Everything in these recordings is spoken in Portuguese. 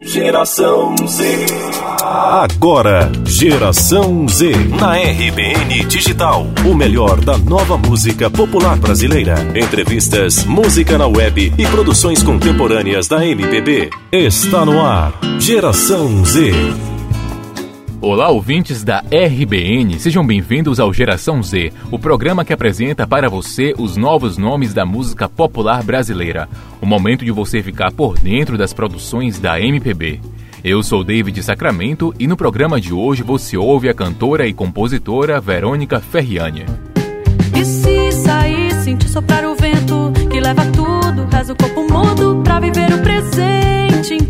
Geração Z. Agora, Geração Z. Na RBN Digital. O melhor da nova música popular brasileira. Entrevistas, música na web e produções contemporâneas da MPB. Está no ar. Geração Z. Olá, ouvintes da RBN, sejam bem-vindos ao Geração Z, o programa que apresenta para você os novos nomes da música popular brasileira. O momento de você ficar por dentro das produções da MPB. Eu sou David Sacramento e no programa de hoje você ouve a cantora e compositora Verônica Ferriani. E se sair, sentir soprar o vento que leva tudo, reza o corpo mudo pra viver o presente em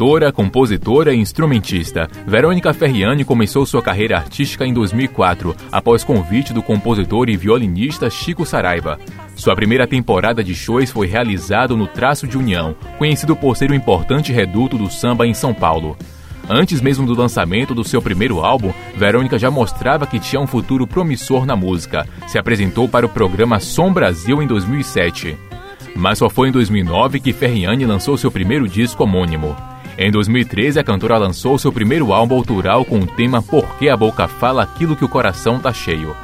Cantora, compositora e instrumentista, Verônica Ferriani começou sua carreira artística em 2004, após convite do compositor e violinista Chico Saraiva. Sua primeira temporada de shows foi realizada no Traço de União, conhecido por ser um importante reduto do samba em São Paulo. Antes mesmo do lançamento do seu primeiro álbum, Verônica já mostrava que tinha um futuro promissor na música. Se apresentou para o programa Som Brasil em 2007. Mas só foi em 2009 que Ferriani lançou seu primeiro disco homônimo. Em 2013, a cantora lançou seu primeiro álbum autoral com o tema Por que a boca fala aquilo que o coração tá cheio.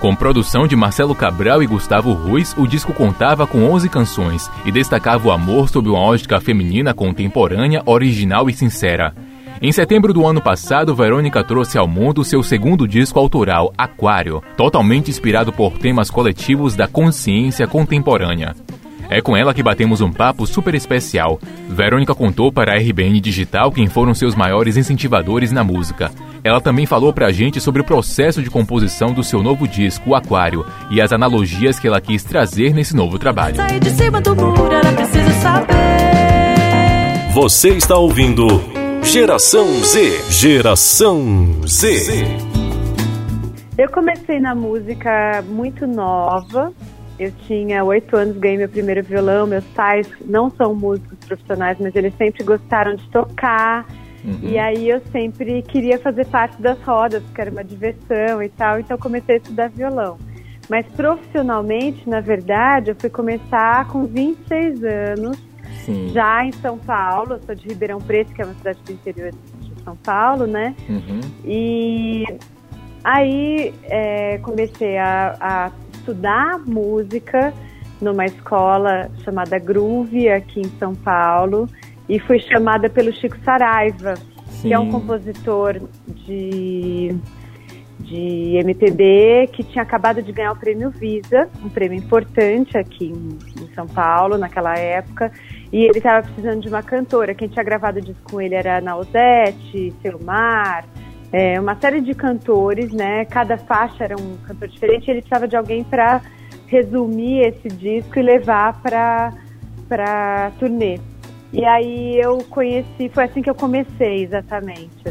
Com produção de Marcelo Cabral e Gustavo Ruiz, o disco contava com 11 canções e destacava o amor sob uma ótica feminina contemporânea, original e sincera. Em setembro do ano passado, Verônica trouxe ao mundo seu segundo disco autoral, Aquário, totalmente inspirado por temas coletivos da consciência contemporânea. É com ela que batemos um papo super especial. Verônica contou para a RBN Digital quem foram seus maiores incentivadores na música. Ela também falou pra gente sobre o processo de composição do seu novo disco, o Aquário, e as analogias que ela quis trazer nesse novo trabalho. Você está ouvindo Geração Z. Geração Z. Eu comecei na música muito nova. Eu tinha oito anos, ganhei meu primeiro violão. Meus pais não são músicos profissionais, mas eles sempre gostaram de tocar. Uhum. E aí eu sempre queria fazer parte das rodas, porque era uma diversão e tal. Então comecei a estudar violão. Mas profissionalmente, na verdade, eu fui começar com 26 anos Sim. já em São Paulo. Eu sou de Ribeirão Preto, que é uma cidade do interior de São Paulo, né? Uhum. E aí é, comecei a, a estudar música numa escola chamada Groove, aqui em São Paulo. E fui chamada pelo Chico Saraiva, Sim. que é um compositor de de MPB que tinha acabado de ganhar o prêmio Visa, um prêmio importante aqui em, em São Paulo naquela época. E ele estava precisando de uma cantora. Quem tinha gravado disco com ele era Nausete, Selmar, é, uma série de cantores, né? Cada faixa era um cantor diferente. Ele precisava de alguém para resumir esse disco e levar para para turnê. E aí eu conheci, foi assim que eu comecei exatamente.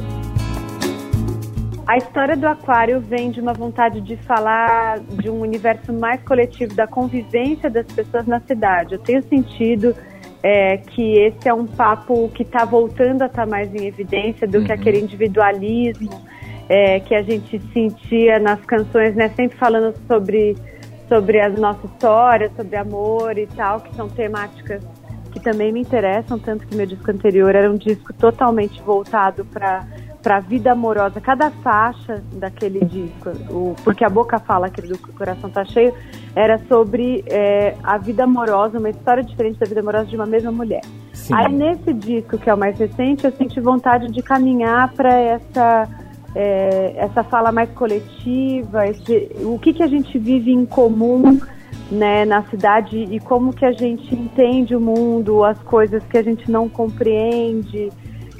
A história do aquário vem de uma vontade de falar de um universo mais coletivo da convivência das pessoas na cidade. Eu tenho sentido é, que esse é um papo que está voltando a estar tá mais em evidência do uhum. que aquele individualismo é, que a gente sentia nas canções, né? Sempre falando sobre, sobre a nossa história, sobre amor e tal, que são temáticas que também me interessam, tanto que meu disco anterior era um disco totalmente voltado para para a vida amorosa, cada faixa daquele disco, o Porque a Boca Fala, aquele do Coração Tá Cheio, era sobre é, a vida amorosa, uma história diferente da vida amorosa de uma mesma mulher. Sim. Aí nesse disco, que é o mais recente, eu senti vontade de caminhar para essa, é, essa fala mais coletiva, esse, o que, que a gente vive em comum né, na cidade e como que a gente entende o mundo, as coisas que a gente não compreende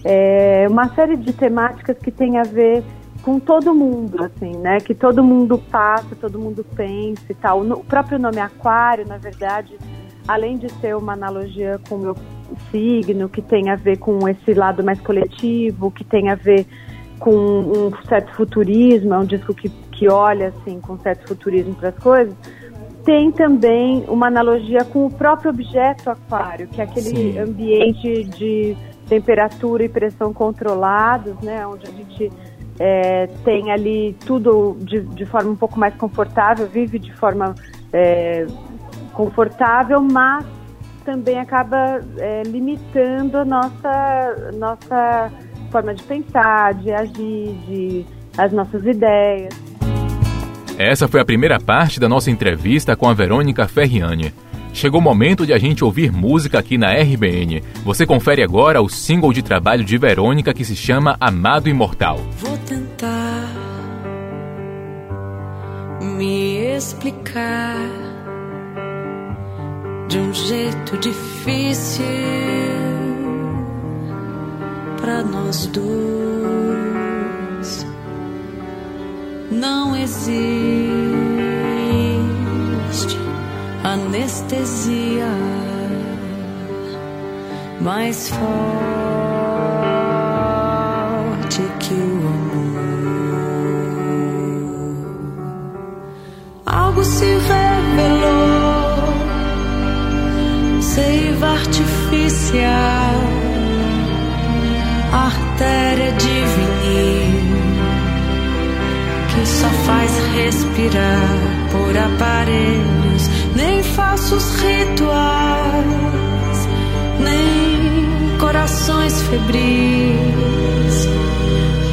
é, uma série de temáticas que tem a ver com todo mundo, assim, né? Que todo mundo passa, todo mundo pensa e tal. O próprio nome aquário, na verdade, além de ser uma analogia com o meu signo, que tem a ver com esse lado mais coletivo, que tem a ver com um certo futurismo, é um disco que, que olha, assim, com certo futurismo para as coisas, tem também uma analogia com o próprio objeto aquário, que é aquele Sim. ambiente de temperatura e pressão controlados, né, onde a gente é, tem ali tudo de, de, forma um pouco mais confortável, vive de forma é, confortável, mas também acaba é, limitando a nossa, nossa forma de pensar, de agir, de, as nossas ideias. Essa foi a primeira parte da nossa entrevista com a Verônica Ferriani. Chegou o momento de a gente ouvir música aqui na RBN. Você confere agora o single de trabalho de Verônica que se chama Amado Imortal. Vou tentar me explicar de um jeito difícil para nós dois. Não existe anestesia mais forte que o amor. Algo se revelou, seiva artificial, artéria de vinil que só faz respirar por aparelhos nem falsos rituais, nem corações febris,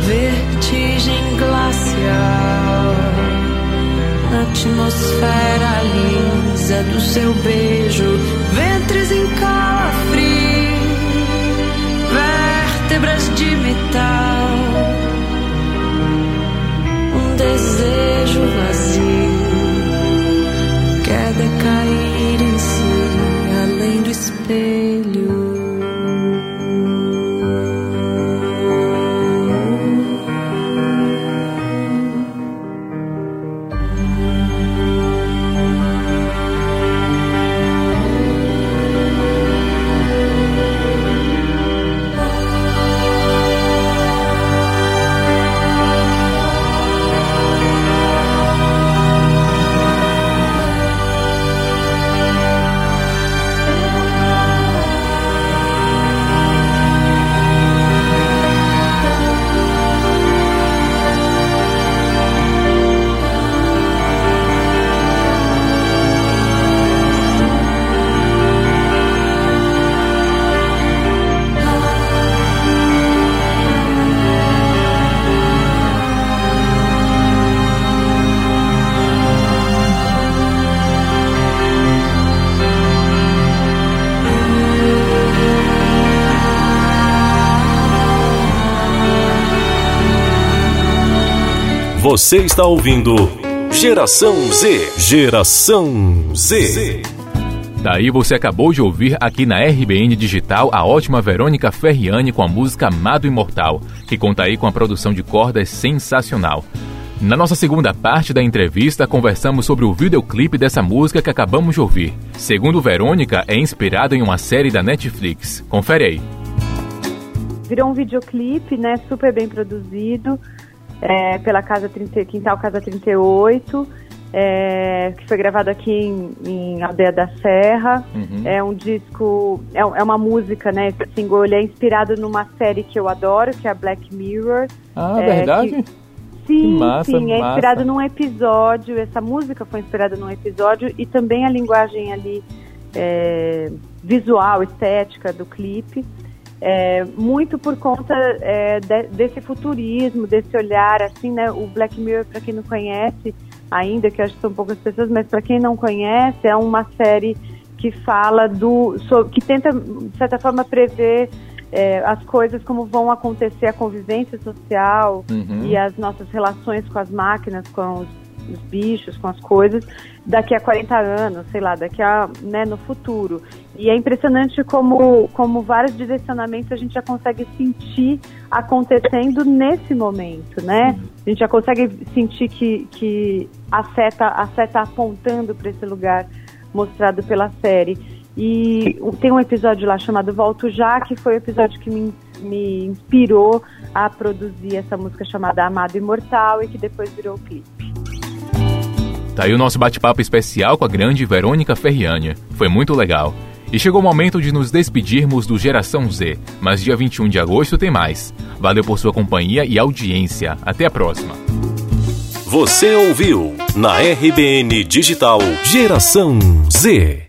vertigem glacial, atmosfera lisa do seu beijo, ventres em calafrio, vértebras de metal, além Você está ouvindo Geração Z. Geração Z. Daí você acabou de ouvir aqui na RBN Digital a ótima Verônica Ferriani com a música Amado Imortal, que conta aí com a produção de cordas sensacional. Na nossa segunda parte da entrevista, conversamos sobre o videoclipe dessa música que acabamos de ouvir. Segundo Verônica, é inspirado em uma série da Netflix. Confere aí. Virou um videoclipe, né, super bem produzido é, pela Casa 30, Quintal Casa 38, é, que foi gravado aqui em, em Aldeia da Serra. Uhum. É um disco, é, é, uma música, né? Esse single ele é inspirado numa série que eu adoro, que é a Black Mirror. Ah, é, verdade? Que, sim, massa, sim, é inspirado massa. num episódio. Essa música foi inspirada num episódio e também a linguagem ali é, visual, estética do clipe. É, muito por conta é, de, desse futurismo, desse olhar, assim, né? O Black Mirror, para quem não conhece, ainda que acho que são poucas pessoas, mas para quem não conhece, é uma série que fala do, so, que tenta de certa forma prever é, as coisas como vão acontecer a convivência social uhum. e as nossas relações com as máquinas, com os os bichos, com as coisas, daqui a 40 anos, sei lá, daqui a, né, no futuro. E é impressionante como, como vários direcionamentos a gente já consegue sentir acontecendo nesse momento, né? A gente já consegue sentir que, que a seta a seta apontando para esse lugar mostrado pela série. E tem um episódio lá chamado Volto Já, que foi o episódio que me, me inspirou a produzir essa música chamada Amado Imortal e que depois virou o Tá aí o nosso bate-papo especial com a grande Verônica Ferriani. Foi muito legal. E chegou o momento de nos despedirmos do Geração Z, mas dia 21 de agosto tem mais. Valeu por sua companhia e audiência. Até a próxima. Você ouviu na RBN Digital Geração Z.